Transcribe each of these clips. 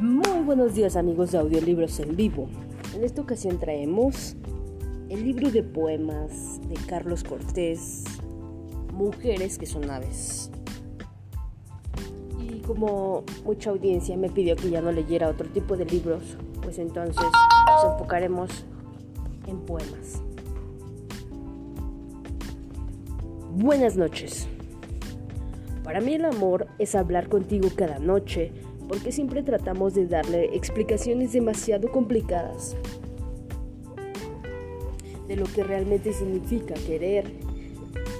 buenos días amigos de Audiolibros en Vivo. En esta ocasión traemos el libro de poemas de Carlos Cortés, Mujeres que son aves. Y como mucha audiencia me pidió que ya no leyera otro tipo de libros, pues entonces nos enfocaremos en poemas. Buenas noches. Para mí el amor es hablar contigo cada noche porque siempre tratamos de darle explicaciones demasiado complicadas de lo que realmente significa querer.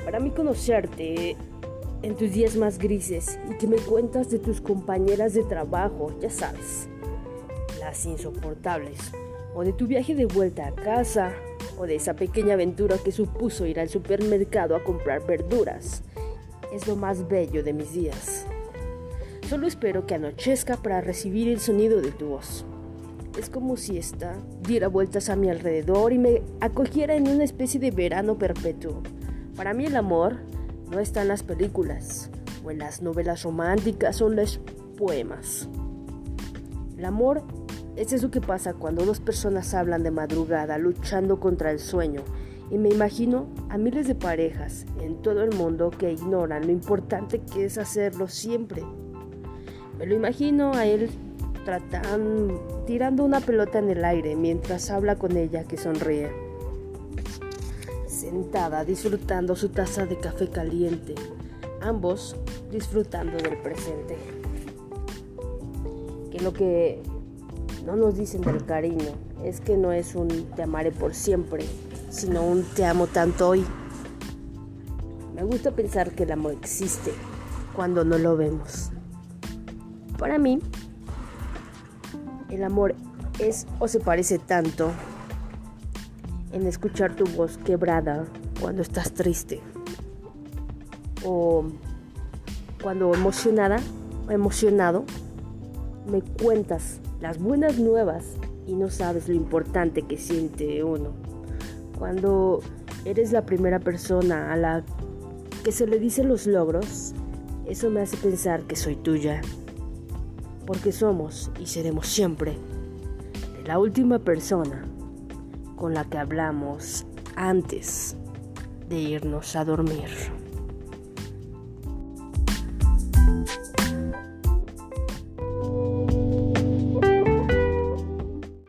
Para mí conocerte en tus días más grises y que me cuentas de tus compañeras de trabajo, ya sabes, las insoportables, o de tu viaje de vuelta a casa, o de esa pequeña aventura que supuso ir al supermercado a comprar verduras, es lo más bello de mis días. Solo espero que anochezca para recibir el sonido de tu voz. Es como si esta diera vueltas a mi alrededor y me acogiera en una especie de verano perpetuo. Para mí el amor no está en las películas, o en las novelas románticas o en los poemas. El amor es eso que pasa cuando dos personas hablan de madrugada luchando contra el sueño y me imagino a miles de parejas en todo el mundo que ignoran lo importante que es hacerlo siempre. Me lo imagino a él tratando, tirando una pelota en el aire mientras habla con ella que sonríe. Sentada disfrutando su taza de café caliente, ambos disfrutando del presente. Que lo que no nos dicen del cariño es que no es un te amaré por siempre, sino un te amo tanto hoy. Me gusta pensar que el amor existe cuando no lo vemos. Para mí, el amor es o se parece tanto en escuchar tu voz quebrada cuando estás triste o cuando emocionada emocionado me cuentas las buenas nuevas y no sabes lo importante que siente uno. Cuando eres la primera persona a la que se le dicen los logros, eso me hace pensar que soy tuya porque somos y seremos siempre la última persona con la que hablamos antes de irnos a dormir.